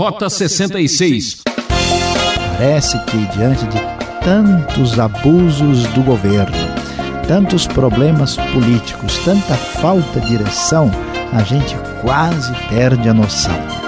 Rota 66. Parece que diante de tantos abusos do governo, tantos problemas políticos, tanta falta de direção, a gente quase perde a noção.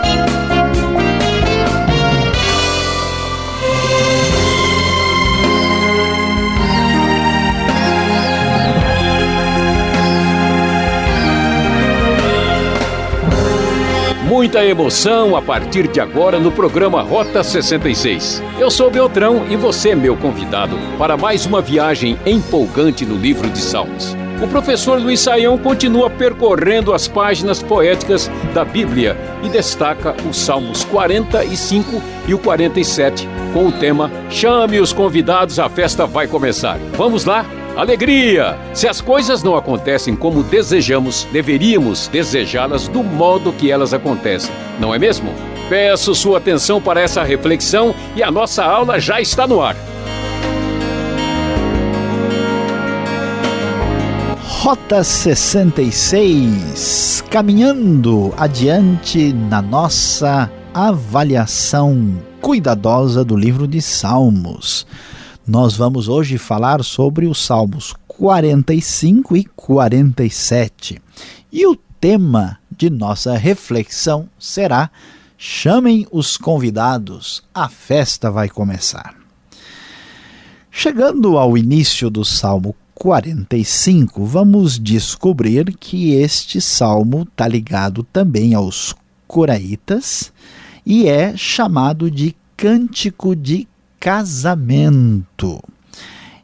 Muita emoção a partir de agora no programa Rota 66. Eu sou Beltrão e você meu convidado para mais uma viagem empolgante no livro de Salmos. O professor Luiz Saião continua percorrendo as páginas poéticas da Bíblia e destaca os Salmos 45 e o 47 com o tema Chame os convidados, a festa vai começar. Vamos lá? Alegria! Se as coisas não acontecem como desejamos, deveríamos desejá-las do modo que elas acontecem, não é mesmo? Peço sua atenção para essa reflexão e a nossa aula já está no ar. Rota 66, caminhando adiante na nossa avaliação cuidadosa do livro de Salmos. Nós vamos hoje falar sobre os Salmos 45 e 47. E o tema de nossa reflexão será: Chamem os convidados, a festa vai começar. Chegando ao início do Salmo 45, vamos descobrir que este salmo está ligado também aos coraitas e é chamado de Cântico de casamento.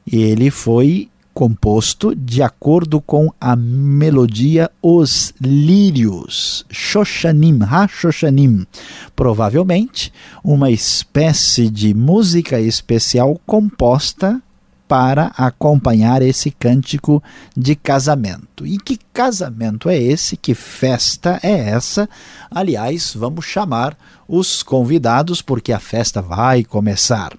Ele foi composto de acordo com a melodia Os Lírios, Shoshanim, Ha-Shoshanim, provavelmente uma espécie de música especial composta para acompanhar esse cântico de casamento. E que casamento é esse? Que festa é essa? Aliás, vamos chamar os convidados porque a festa vai começar.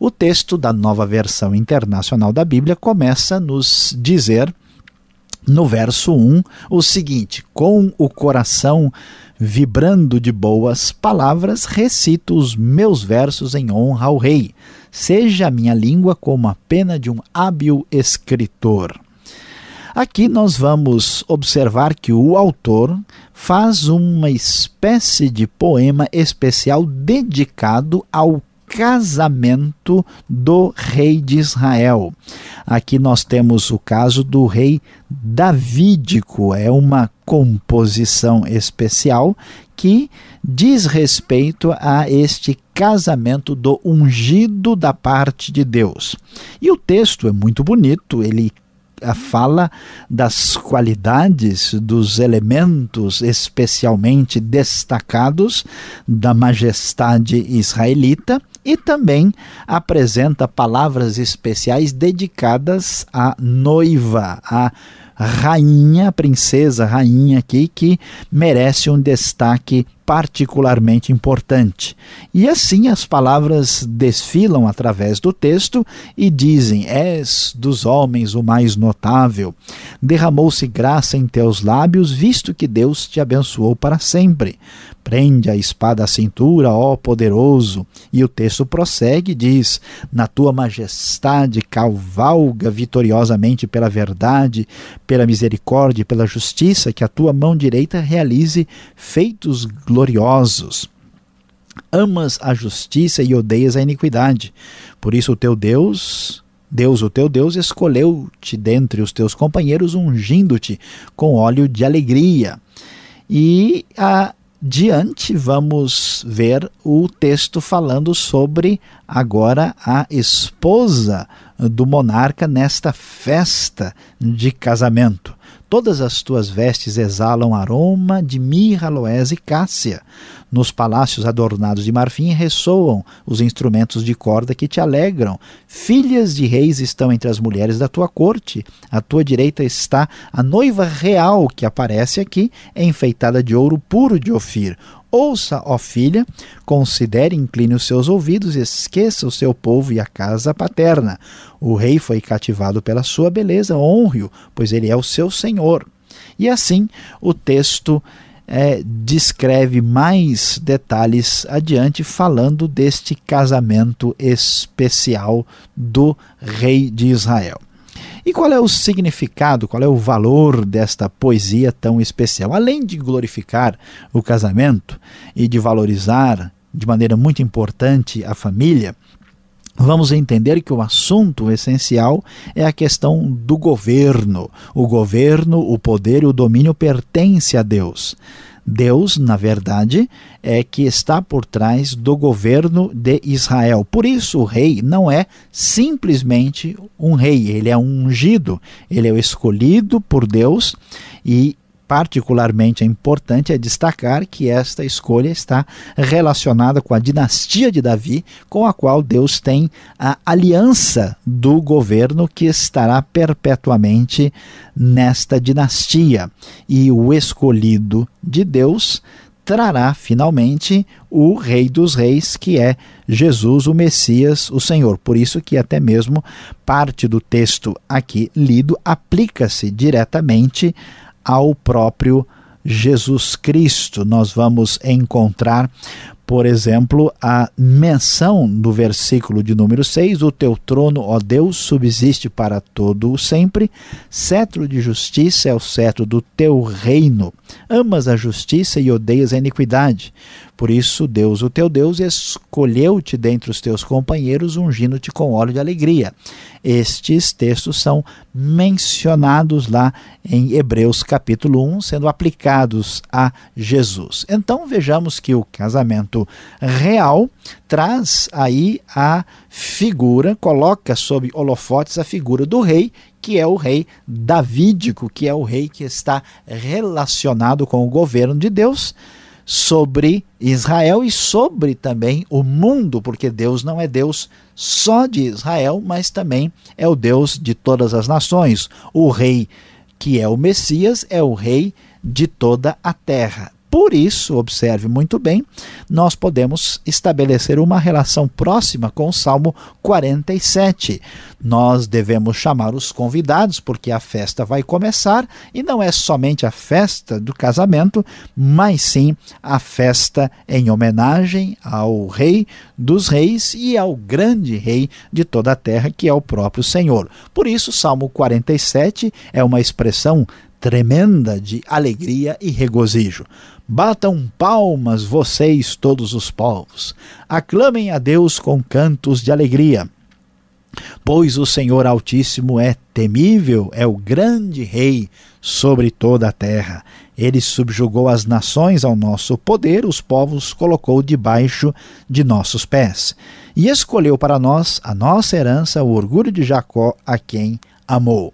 O texto da nova versão internacional da Bíblia começa nos dizer, no verso 1, o seguinte: Com o coração vibrando de boas palavras, recito os meus versos em honra ao Rei. Seja a minha língua como a pena de um hábil escritor. Aqui nós vamos observar que o autor faz uma espécie de poema especial dedicado ao casamento do rei de Israel. Aqui nós temos o caso do rei davídico, é uma composição especial que diz respeito a este casamento do ungido da parte de Deus. E o texto é muito bonito, ele fala das qualidades, dos elementos especialmente destacados da majestade israelita e também apresenta palavras especiais dedicadas à noiva, à rainha, princesa, rainha aqui, que merece um destaque particularmente importante. E assim as palavras desfilam através do texto e dizem: És dos homens o mais notável. Derramou-se graça em teus lábios, visto que Deus te abençoou para sempre. Prende a espada à cintura, ó poderoso. E o texto prossegue e diz: Na tua majestade cavalga vitoriosamente pela verdade, pela misericórdia e pela justiça, que a tua mão direita realize feitos gloriosos gloriosos. Amas a justiça e odeias a iniquidade. Por isso o teu Deus, Deus, o teu Deus, escolheu-te dentre os teus companheiros, ungindo-te com óleo de alegria. E adiante vamos ver o texto falando sobre agora a esposa do monarca nesta festa de casamento. Todas as tuas vestes exalam aroma de mirra, aloés e cássia. Nos palácios adornados de marfim ressoam os instrumentos de corda que te alegram. Filhas de reis estão entre as mulheres da tua corte. À tua direita está a noiva real que aparece aqui, enfeitada de ouro puro de Ofir. Ouça, ó filha, considere, incline os seus ouvidos, esqueça o seu povo e a casa paterna. O rei foi cativado pela sua beleza, honre-o, pois ele é o seu senhor. E assim o texto é, descreve mais detalhes adiante, falando deste casamento especial do rei de Israel. E qual é o significado, qual é o valor desta poesia tão especial? Além de glorificar o casamento e de valorizar de maneira muito importante a família, vamos entender que o assunto essencial é a questão do governo. O governo, o poder e o domínio pertence a Deus. Deus, na verdade, é que está por trás do governo de Israel. Por isso, o rei não é simplesmente um rei, ele é um ungido, ele é o escolhido por Deus e particularmente importante é destacar que esta escolha está relacionada com a dinastia de Davi, com a qual Deus tem a aliança do governo que estará perpetuamente nesta dinastia. E o escolhido de Deus trará finalmente o Rei dos Reis, que é Jesus, o Messias, o Senhor. Por isso que até mesmo parte do texto aqui lido aplica-se diretamente ao próprio Jesus Cristo. Nós vamos encontrar, por exemplo, a menção do versículo de número 6: O teu trono, ó Deus, subsiste para todo o sempre, cetro de justiça é o cetro do teu reino. Amas a justiça e odeias a iniquidade. Por isso, Deus, o teu Deus, escolheu-te dentre os teus companheiros, ungindo-te com óleo de alegria. Estes textos são mencionados lá em Hebreus capítulo 1, sendo aplicados a Jesus. Então vejamos que o casamento real traz aí a figura, coloca sob holofotes a figura do rei, que é o rei davídico, que é o rei que está relacionado com o governo de Deus sobre Israel e sobre também o mundo, porque Deus não é Deus só de Israel, mas também é o Deus de todas as nações. O rei que é o Messias é o rei de toda a terra. Por isso, observe muito bem, nós podemos estabelecer uma relação próxima com o Salmo 47. Nós devemos chamar os convidados, porque a festa vai começar, e não é somente a festa do casamento, mas sim a festa em homenagem ao Rei dos Reis e ao grande Rei de toda a terra, que é o próprio Senhor. Por isso, Salmo 47 é uma expressão tremenda de alegria e regozijo. Batam palmas vocês, todos os povos. Aclamem a Deus com cantos de alegria. Pois o Senhor Altíssimo é temível, é o grande Rei sobre toda a terra. Ele subjugou as nações ao nosso poder, os povos colocou debaixo de nossos pés. E escolheu para nós a nossa herança, o orgulho de Jacó, a quem amou.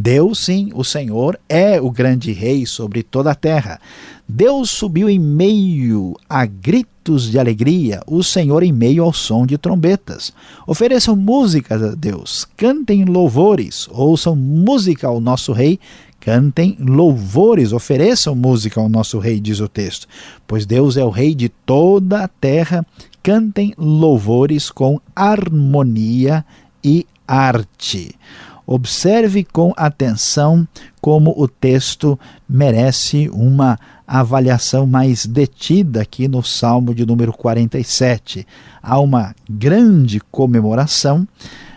Deus, sim, o Senhor, é o grande rei sobre toda a terra. Deus subiu em meio a gritos de alegria, o Senhor em meio ao som de trombetas. Ofereçam músicas a Deus, cantem louvores, ouçam música ao nosso rei, cantem louvores, ofereçam música ao nosso rei, diz o texto. Pois Deus é o rei de toda a terra, cantem louvores com harmonia e arte. Observe com atenção como o texto merece uma avaliação mais detida aqui no Salmo de número 47. Há uma grande comemoração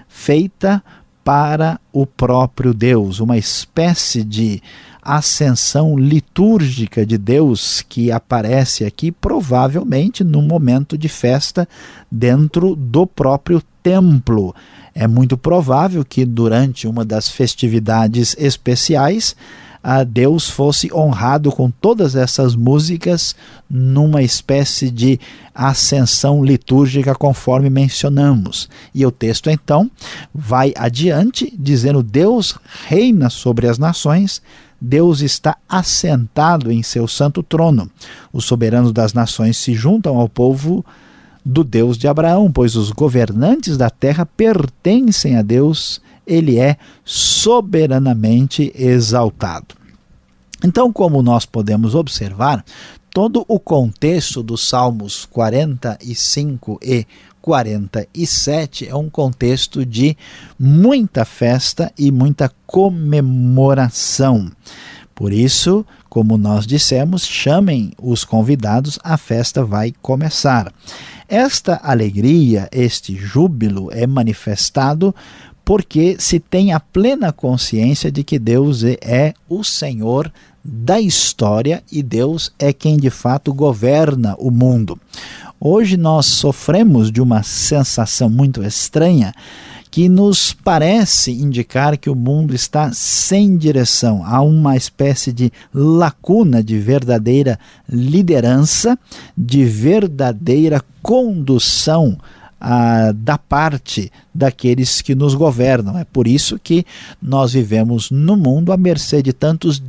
feita para o próprio Deus, uma espécie de ascensão litúrgica de Deus que aparece aqui, provavelmente num momento de festa dentro do próprio templo. É muito provável que durante uma das festividades especiais a Deus fosse honrado com todas essas músicas numa espécie de ascensão litúrgica conforme mencionamos. E o texto então vai adiante dizendo Deus reina sobre as nações, Deus está assentado em seu santo trono. Os soberanos das nações se juntam ao povo do Deus de Abraão, pois os governantes da terra pertencem a Deus, ele é soberanamente exaltado. Então, como nós podemos observar, todo o contexto dos Salmos 45 e 47 é um contexto de muita festa e muita comemoração. Por isso, como nós dissemos, chamem os convidados, a festa vai começar. Esta alegria, este júbilo é manifestado porque se tem a plena consciência de que Deus é o Senhor da história e Deus é quem de fato governa o mundo. Hoje nós sofremos de uma sensação muito estranha que nos parece indicar que o mundo está sem direção. Há uma espécie de lacuna de verdadeira liderança, de verdadeira condução ah, da parte daqueles que nos governam. É por isso que nós vivemos no mundo à mercê de tantos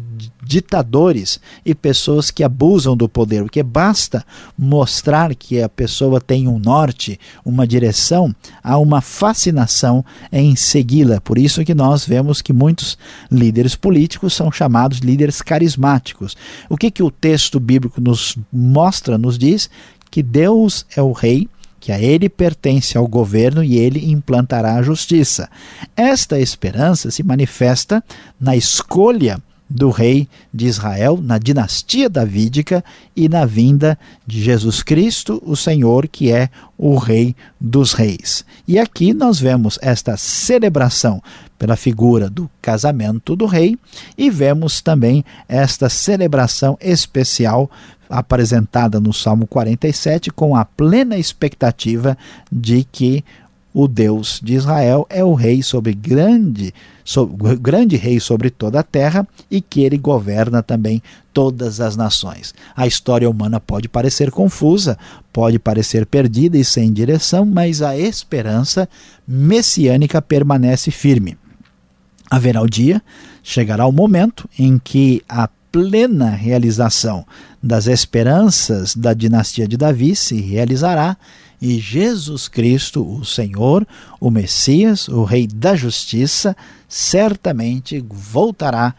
ditadores e pessoas que abusam do poder, porque basta mostrar que a pessoa tem um norte, uma direção, há uma fascinação em segui-la. Por isso que nós vemos que muitos líderes políticos são chamados líderes carismáticos. O que que o texto bíblico nos mostra, nos diz que Deus é o rei, que a ele pertence ao governo e ele implantará a justiça. Esta esperança se manifesta na escolha do rei de Israel, na dinastia davídica e na vinda de Jesus Cristo, o Senhor, que é o Rei dos Reis. E aqui nós vemos esta celebração pela figura do casamento do rei e vemos também esta celebração especial apresentada no Salmo 47 com a plena expectativa de que o Deus de Israel é o rei sobre grande, sobre, grande rei sobre toda a terra e que ele governa também todas as nações. A história humana pode parecer confusa, pode parecer perdida e sem direção, mas a esperança messiânica permanece firme. Haverá o dia, chegará o momento em que a plena realização das esperanças da dinastia de Davi se realizará e Jesus Cristo, o Senhor, o Messias, o Rei da Justiça, certamente voltará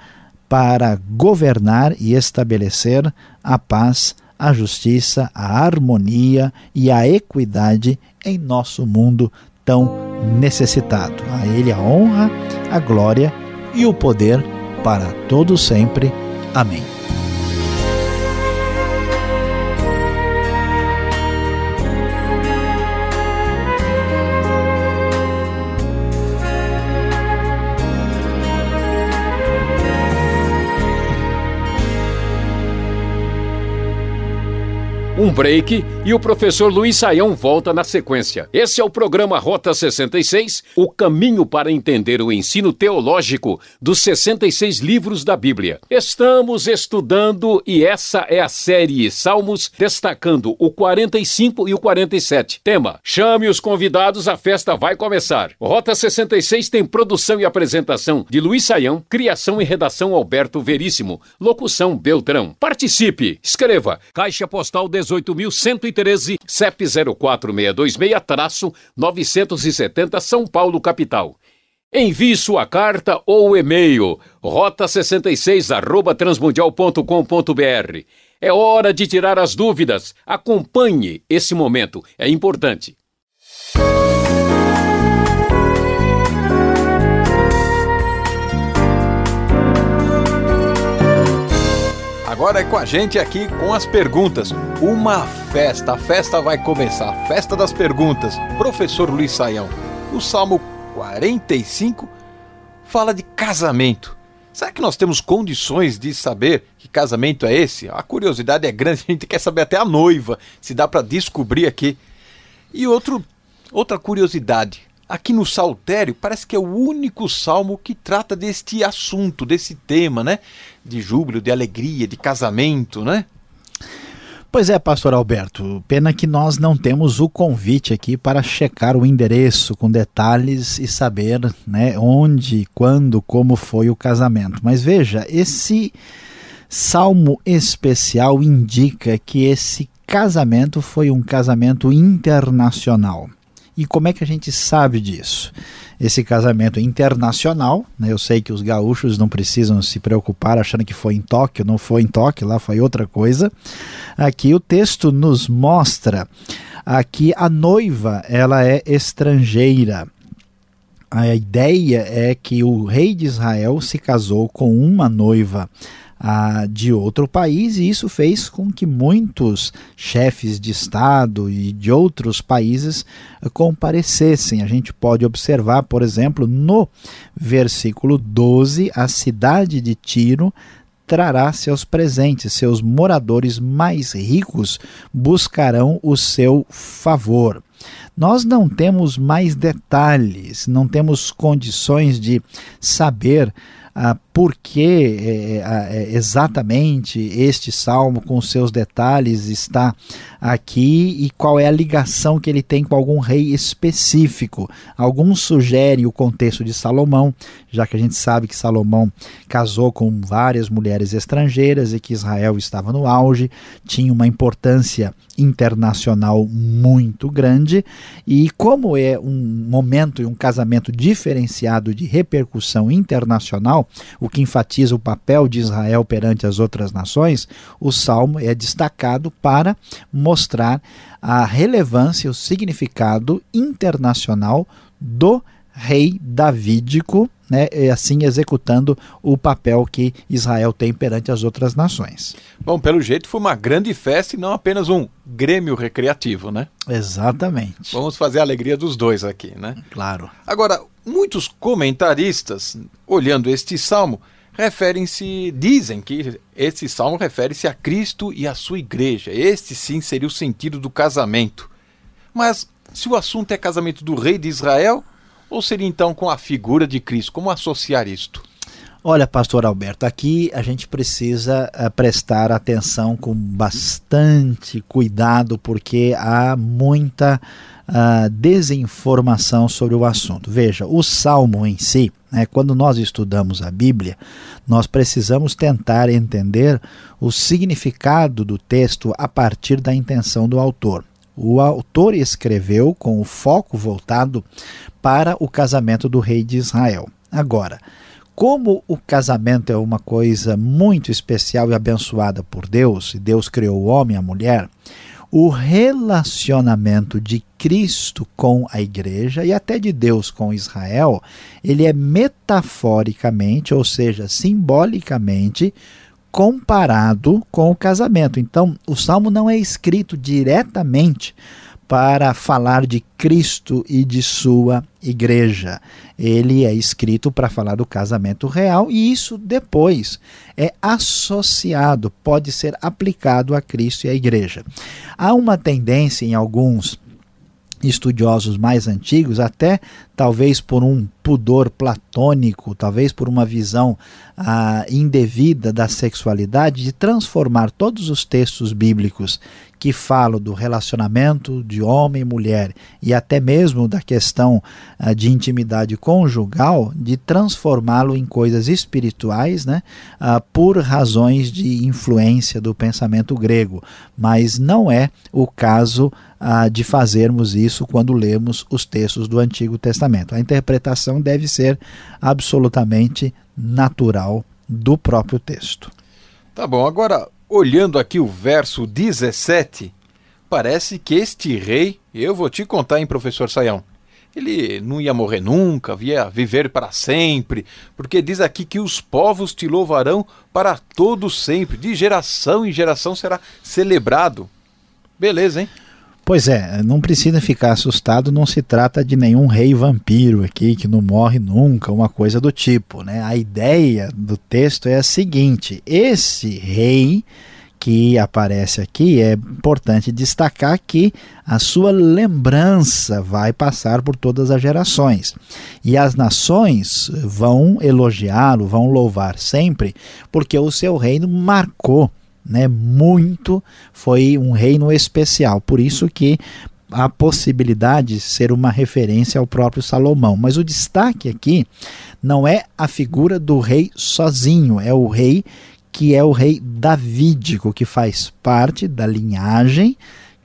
para governar e estabelecer a paz, a justiça, a harmonia e a equidade em nosso mundo tão necessitado. A Ele a honra, a glória e o poder para todo sempre. Amém. Um break e o professor Luiz Saião volta na sequência. Esse é o programa Rota 66, o caminho para entender o ensino teológico dos 66 livros da Bíblia. Estamos estudando e essa é a série Salmos, destacando o 45 e o 47. Tema: Chame os convidados, a festa vai começar. Rota 66 tem produção e apresentação de Luiz Saião, criação e redação Alberto Veríssimo, locução Beltrão. Participe, escreva Caixa Postal 18 18.113, CEP 04626-970 São Paulo, capital. Envie sua carta ou e-mail rota66 arroba transmundial.com.br. É hora de tirar as dúvidas. Acompanhe esse momento, é importante. Agora é com a gente aqui com as perguntas. Uma festa, a festa vai começar, a festa das perguntas. Professor Luiz Saião, o Salmo 45 fala de casamento. Será que nós temos condições de saber que casamento é esse? A curiosidade é grande, a gente quer saber até a noiva, se dá para descobrir aqui. E outro, outra curiosidade, aqui no Saltério parece que é o único salmo que trata deste assunto, desse tema, né? De júbilo, de alegria, de casamento, né? Pois é, pastor Alberto, pena que nós não temos o convite aqui para checar o endereço com detalhes e saber né, onde, quando, como foi o casamento. Mas veja, esse salmo especial indica que esse casamento foi um casamento internacional. E como é que a gente sabe disso? Esse casamento internacional, né, eu sei que os gaúchos não precisam se preocupar achando que foi em Tóquio, não foi em Tóquio, lá foi outra coisa. Aqui o texto nos mostra aqui a noiva, ela é estrangeira. A ideia é que o rei de Israel se casou com uma noiva ah, de outro país, e isso fez com que muitos chefes de Estado e de outros países comparecessem. A gente pode observar, por exemplo, no versículo 12, a cidade de Tiro trará seus presentes, seus moradores mais ricos buscarão o seu favor. Nós não temos mais detalhes, não temos condições de saber ah, por que é, é, exatamente este salmo, com seus detalhes, está aqui e qual é a ligação que ele tem com algum rei específico. Alguns sugerem o contexto de Salomão, já que a gente sabe que Salomão casou com várias mulheres estrangeiras e que Israel estava no auge, tinha uma importância internacional muito grande e como é um momento e um casamento diferenciado de repercussão internacional, o que enfatiza o papel de Israel perante as outras nações, o salmo é destacado para mostrar a relevância o significado internacional do rei davídico, né, assim executando o papel que Israel tem perante as outras nações. Bom, pelo jeito foi uma grande festa e não apenas um grêmio recreativo, né? Exatamente. Vamos fazer a alegria dos dois aqui, né? Claro. Agora, muitos comentaristas, olhando este salmo, referem-se, dizem que esse salmo refere-se a Cristo e a sua igreja. Este sim seria o sentido do casamento. Mas se o assunto é casamento do rei de Israel, ou seria então com a figura de Cristo? Como associar isto? Olha, pastor Alberto, aqui a gente precisa uh, prestar atenção com bastante cuidado, porque há muita uh, desinformação sobre o assunto. Veja, o salmo em si, né, quando nós estudamos a Bíblia, nós precisamos tentar entender o significado do texto a partir da intenção do autor. O autor escreveu com o foco voltado para o casamento do rei de Israel. Agora, como o casamento é uma coisa muito especial e abençoada por Deus, e Deus criou o homem e a mulher, o relacionamento de Cristo com a igreja e até de Deus com Israel, ele é metaforicamente, ou seja, simbolicamente, comparado com o casamento. Então, o salmo não é escrito diretamente para falar de Cristo e de sua igreja. Ele é escrito para falar do casamento real e isso depois é associado, pode ser aplicado a Cristo e à igreja. Há uma tendência em alguns estudiosos mais antigos, até talvez por um pudor platônico, talvez por uma visão ah, indevida da sexualidade, de transformar todos os textos bíblicos que falam do relacionamento de homem e mulher e até mesmo da questão ah, de intimidade conjugal, de transformá-lo em coisas espirituais, né, ah, por razões de influência do pensamento grego. Mas não é o caso ah, de fazermos isso quando lemos os textos do Antigo Testamento. A interpretação deve ser absolutamente natural do próprio texto. Tá bom, agora olhando aqui o verso 17, parece que este rei, eu vou te contar, hein, professor Saião, ele não ia morrer nunca, ia viver para sempre, porque diz aqui que os povos te louvarão para todo sempre, de geração em geração será celebrado. Beleza, hein? Pois é, não precisa ficar assustado, não se trata de nenhum rei vampiro aqui que não morre nunca, uma coisa do tipo. Né? A ideia do texto é a seguinte: esse rei que aparece aqui, é importante destacar que a sua lembrança vai passar por todas as gerações. E as nações vão elogiá-lo, vão louvar sempre, porque o seu reino marcou né, muito, foi um reino especial. Por isso que a possibilidade de ser uma referência ao próprio Salomão. Mas o destaque aqui não é a figura do rei sozinho, é o rei que é o rei davídico, que faz parte da linhagem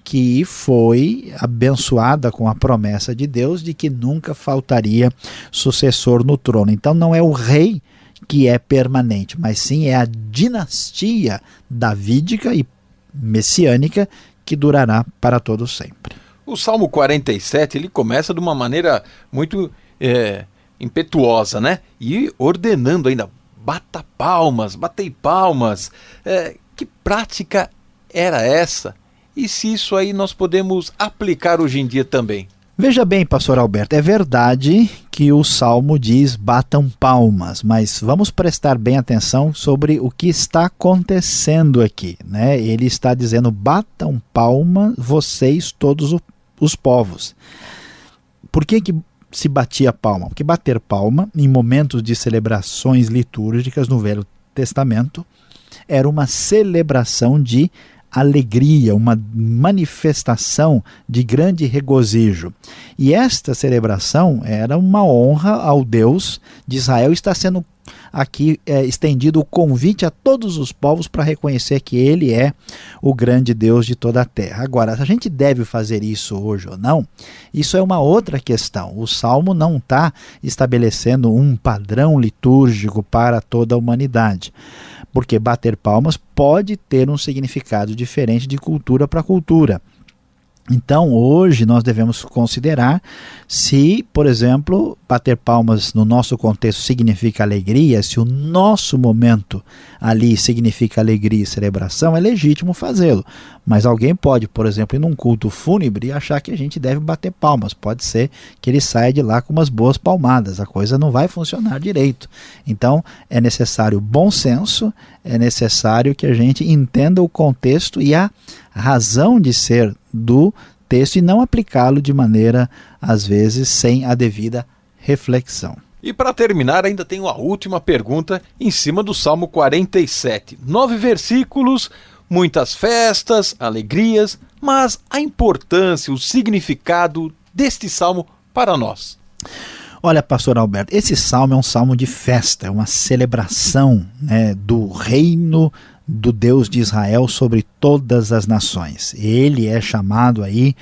que foi abençoada com a promessa de Deus de que nunca faltaria sucessor no trono. Então não é o rei que é permanente, mas sim é a dinastia davídica e messiânica que durará para todo sempre. O Salmo 47 ele começa de uma maneira muito é, impetuosa, né? E ordenando ainda bata palmas, batei palmas. É, que prática era essa? E se isso aí nós podemos aplicar hoje em dia também? Veja bem, pastor Alberto, é verdade que o salmo diz batam palmas, mas vamos prestar bem atenção sobre o que está acontecendo aqui, né? Ele está dizendo batam palmas vocês todos os povos. Por que que se batia palma? Porque bater palma em momentos de celebrações litúrgicas no Velho Testamento era uma celebração de alegria, uma manifestação de grande regozijo. E esta celebração era uma honra ao Deus de Israel, está sendo aqui é, estendido o convite a todos os povos para reconhecer que Ele é o grande Deus de toda a terra. Agora, se a gente deve fazer isso hoje ou não, isso é uma outra questão. O Salmo não está estabelecendo um padrão litúrgico para toda a humanidade porque bater palmas pode ter um significado diferente de cultura para cultura. Então, hoje nós devemos considerar se, por exemplo, bater palmas no nosso contexto significa alegria, se o nosso momento ali significa alegria e celebração, é legítimo fazê-lo. Mas alguém pode, por exemplo, ir num culto fúnebre achar que a gente deve bater palmas. Pode ser que ele saia de lá com umas boas palmadas, a coisa não vai funcionar direito. Então, é necessário bom senso, é necessário que a gente entenda o contexto e a razão de ser do texto e não aplicá-lo de maneira, às vezes, sem a devida reflexão. E para terminar, ainda tenho a última pergunta em cima do Salmo 47. Nove versículos, muitas festas, alegrias, mas a importância, o significado deste salmo para nós. Olha, pastor Alberto, esse salmo é um salmo de festa, é uma celebração né, do reino do Deus de Israel sobre todas as nações. Ele é chamado aí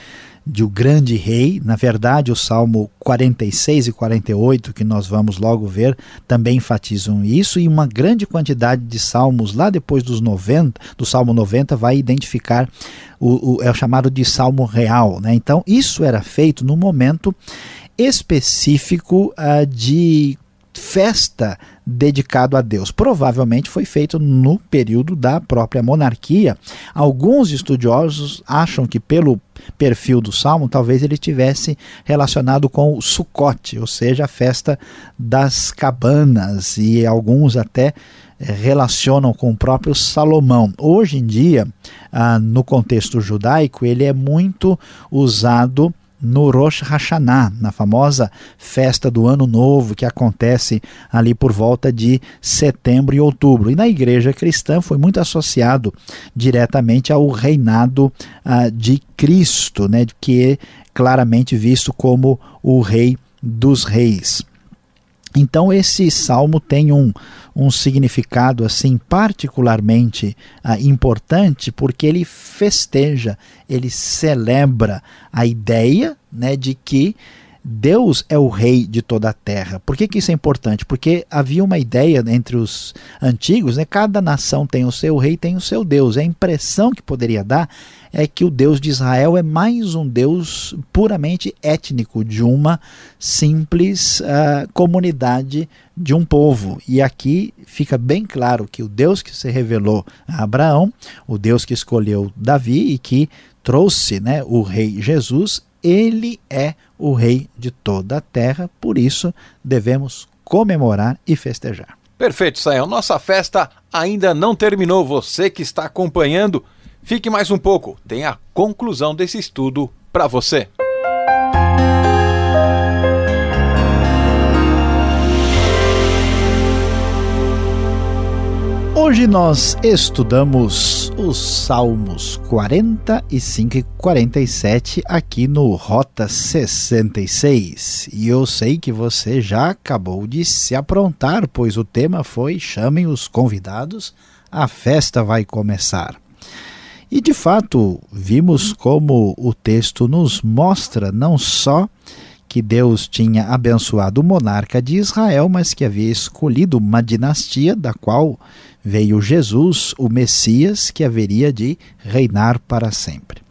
de o grande rei. Na verdade, o Salmo 46 e 48, que nós vamos logo ver, também enfatizam isso, e uma grande quantidade de salmos lá depois dos 90, do Salmo 90, vai identificar o, o é o chamado de Salmo real. Né? Então, isso era feito no momento específico uh, de festa dedicado a Deus. Provavelmente foi feito no período da própria monarquia. Alguns estudiosos acham que pelo perfil do salmo, talvez ele tivesse relacionado com o Sukkot, ou seja, a festa das cabanas, e alguns até eh, relacionam com o próprio Salomão. Hoje em dia, ah, no contexto judaico, ele é muito usado no Rosh Hashanah, na famosa festa do Ano Novo que acontece ali por volta de setembro e outubro. E na igreja cristã foi muito associado diretamente ao reinado uh, de Cristo, né, que é claramente visto como o Rei dos Reis. Então esse salmo tem um, um significado assim particularmente ah, importante porque ele festeja, ele celebra a ideia né, de que Deus é o rei de toda a terra. Por que, que isso é importante? Porque havia uma ideia entre os antigos, né? cada nação tem o seu rei, tem o seu Deus. A impressão que poderia dar é que o Deus de Israel é mais um Deus puramente étnico, de uma simples uh, comunidade de um povo. E aqui fica bem claro que o Deus que se revelou a Abraão, o Deus que escolheu Davi e que trouxe né, o rei Jesus, ele é o rei de toda a terra, por isso devemos comemorar e festejar. Perfeito, Sayão. Nossa festa ainda não terminou. Você que está acompanhando, fique mais um pouco. Tem a conclusão desse estudo para você. Hoje nós estudamos os Salmos 45 e 47 aqui no Rota 66. E eu sei que você já acabou de se aprontar, pois o tema foi Chamem os convidados, a festa vai começar. E de fato, vimos como o texto nos mostra não só que Deus tinha abençoado o monarca de Israel, mas que havia escolhido uma dinastia da qual veio Jesus, o Messias, que haveria de reinar para sempre.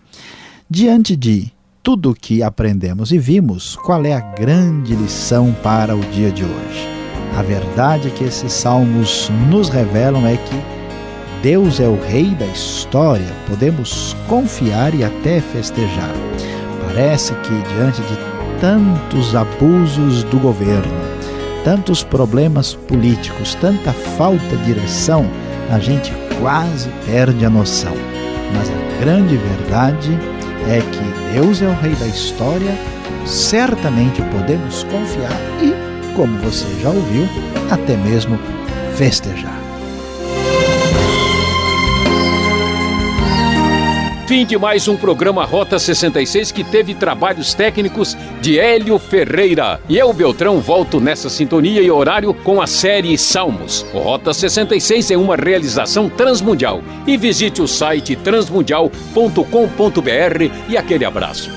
Diante de tudo o que aprendemos e vimos, qual é a grande lição para o dia de hoje? A verdade que esses salmos nos revelam é que Deus é o Rei da história, podemos confiar e até festejar. Parece que, diante de tantos abusos do governo, tantos problemas políticos, tanta falta de direção, a gente quase perde a noção. Mas a grande verdade é que Deus é o Rei da história, certamente podemos confiar e, como você já ouviu, até mesmo festejar. Fim de mais um programa Rota 66 que teve trabalhos técnicos de Hélio Ferreira. E eu, Beltrão, volto nessa sintonia e horário com a série Salmos. O Rota 66 é uma realização transmundial. E visite o site transmundial.com.br e aquele abraço.